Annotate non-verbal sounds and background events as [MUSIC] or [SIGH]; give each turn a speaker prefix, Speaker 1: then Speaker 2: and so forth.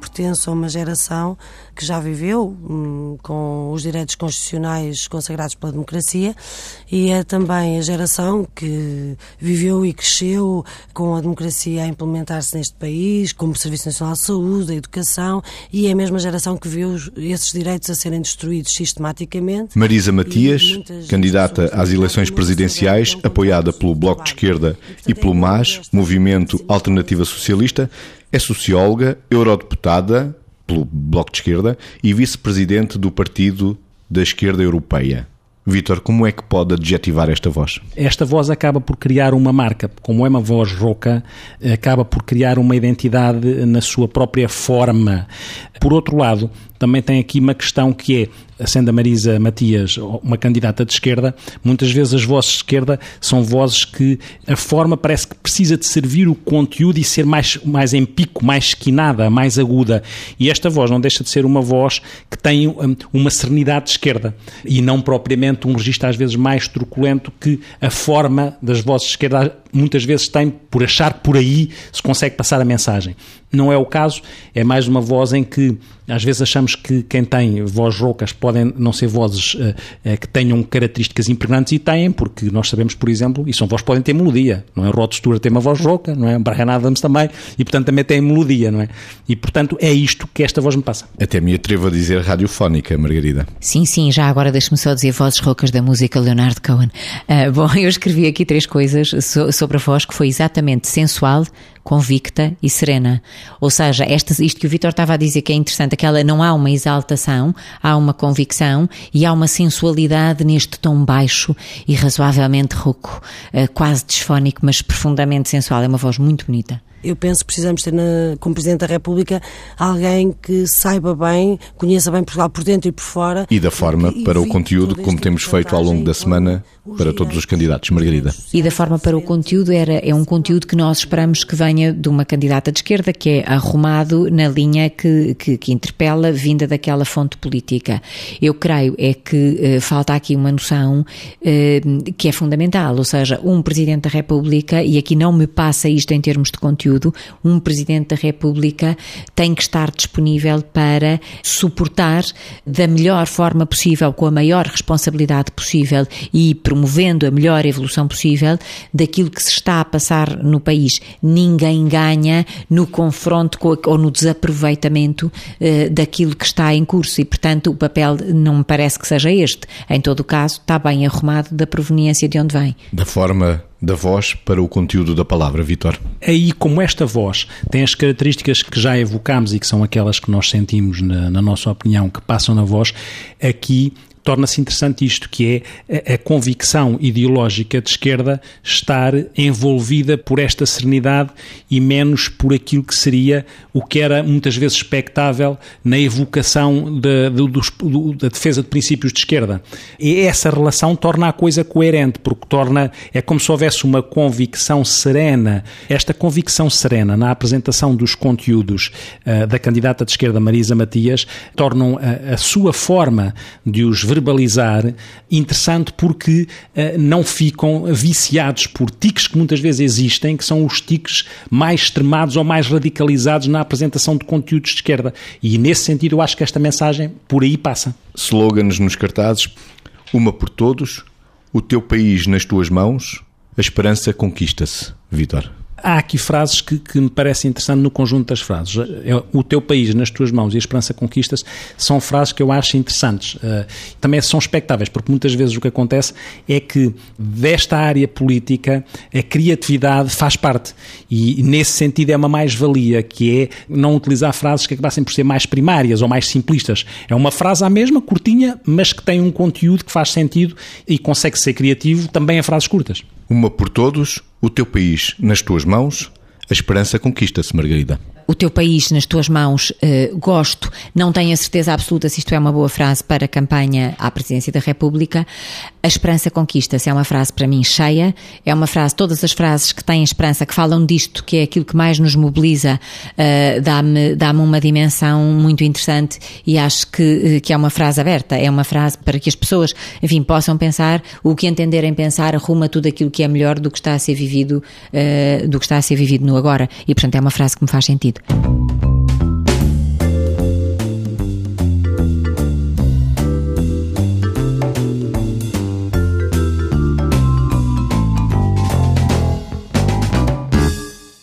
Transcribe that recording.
Speaker 1: pertenço a uma geração que já viveu hum, com os direitos constitucionais consagrados pela democracia e é também a geração que viveu e cresceu com a democracia a implementar-se neste país, como o Serviço Nacional de Saúde, a educação, e é a mesma geração que viu esses direitos a serem destruídos sistematicamente.
Speaker 2: Marisa Matias, candidata às eleições presidenciais, apoiada pelo Bloco de Esquerda e pelo MAS, Movimento Alternativa Socialista, é socióloga, eurodeputada pelo Bloco de Esquerda e vice-presidente do Partido da Esquerda Europeia. Vítor, como é que pode adjetivar esta voz?
Speaker 3: Esta voz acaba por criar uma marca, como é uma voz rouca, acaba por criar uma identidade na sua própria forma. Por outro lado, também tem aqui uma questão que é, sendo a Marisa Matias uma candidata de esquerda, muitas vezes as vozes de esquerda são vozes que a forma parece que precisa de servir o conteúdo e ser mais, mais em pico, mais esquinada, mais aguda. E esta voz não deixa de ser uma voz que tem hum, uma serenidade de esquerda e não propriamente um registro às vezes mais truculento que a forma das vozes de esquerda muitas vezes tem por achar por aí se consegue passar a mensagem. Não é o caso, é mais uma voz em que às vezes achamos que quem tem vozes roucas podem não ser vozes uh, uh, que tenham características impregnantes e têm, porque nós sabemos, por exemplo, e são vozes que podem ter melodia, não é? Rod Stewart tem uma voz rouca, não é? Brian Adams também, e portanto também tem melodia, não é? E portanto é isto que esta voz me passa.
Speaker 2: Até me atrevo a dizer radiofónica, Margarida.
Speaker 4: Sim, sim, já agora deixe-me só dizer vozes roucas da música Leonard Cohen. Uh, bom, [LAUGHS] eu escrevi aqui três coisas sobre a voz que foi exatamente sensual, convicta e serena. Ou seja, esta, isto que o Vitor estava a dizer que é interessante, aquela não há uma exaltação, há uma convicção e há uma sensualidade neste tom baixo e razoavelmente rouco, eh, quase disfónico, mas profundamente sensual. É uma voz muito bonita
Speaker 1: eu penso que precisamos ter na, como Presidente da República alguém que saiba bem, conheça bem Portugal por dentro e por fora.
Speaker 2: E da forma e, para o conteúdo, como temos feito ao longo da semana para todos os candidatos. Margarida.
Speaker 4: E da forma para o conteúdo era, é um conteúdo que nós esperamos que venha de uma candidata de esquerda, que é arrumado na linha que, que, que interpela, vinda daquela fonte política. Eu creio é que eh, falta aqui uma noção eh, que é fundamental, ou seja, um Presidente da República, e aqui não me passa isto em termos de conteúdo, conteúdo, um Presidente da República tem que estar disponível para suportar da melhor forma possível, com a maior responsabilidade possível e promovendo a melhor evolução possível daquilo que se está a passar no país. Ninguém ganha no confronto com, ou no desaproveitamento uh, daquilo que está em curso e, portanto, o papel não me parece que seja este. Em todo o caso, está bem arrumado da proveniência de onde vem.
Speaker 2: Da forma da voz para o conteúdo da palavra, Vitor?
Speaker 3: Aí, como esta voz tem as características que já evocámos e que são aquelas que nós sentimos, na, na nossa opinião, que passam na voz, aqui torna-se interessante isto, que é a, a, convicção ideológica de esquerda estar envolvida por esta serenidade e menos por aquilo que seria o que era muitas vezes expectável na evocação de, de, do, da defesa de princípios de esquerda. E essa relação torna a coisa coerente, porque torna, é como se houvesse uma convicção serena. Esta convicção serena na apresentação dos conteúdos uh, da candidata de esquerda Marisa Matias tornam a, a sua forma de os verbalizar interessante porque uh, não ficam viciados por tiques que muitas vezes existem, que são os tiques mais extremados ou mais radicalizados na apresentação de conteúdos de esquerda. E nesse sentido eu acho que esta mensagem por aí passa.
Speaker 2: Slogans nos cartazes: Uma por todos, o teu país nas tuas mãos, a esperança conquista-se. Vitor
Speaker 3: há aqui frases que, que, me parecem interessantes no conjunto das frases. É, o teu país nas tuas mãos e a esperança conquistas são frases que eu acho interessantes. Uh, também são expectáveis, porque muitas vezes o que acontece é que desta área política a criatividade faz parte. E nesse sentido é uma mais-valia, que é não utilizar frases que acabassem por ser mais primárias ou mais simplistas. É uma frase à mesma, curtinha, mas que tem um conteúdo que faz sentido e consegue ser criativo também a frases curtas.
Speaker 2: Uma por todos, o teu país nas tuas mãos, a esperança conquista-se, Margarida
Speaker 4: o teu país nas tuas mãos, uh, gosto, não tenho a certeza absoluta se isto é uma boa frase para a campanha à presidência da República. A esperança conquista-se é uma frase para mim cheia, é uma frase, todas as frases que têm esperança, que falam disto, que é aquilo que mais nos mobiliza, uh, dá-me dá uma dimensão muito interessante e acho que, uh, que é uma frase aberta, é uma frase para que as pessoas, enfim, possam pensar o que entenderem pensar, arruma tudo aquilo que é melhor do que está a ser vivido, uh, do que está a ser vivido no agora. E portanto é uma frase que me faz sentido. Gottfried.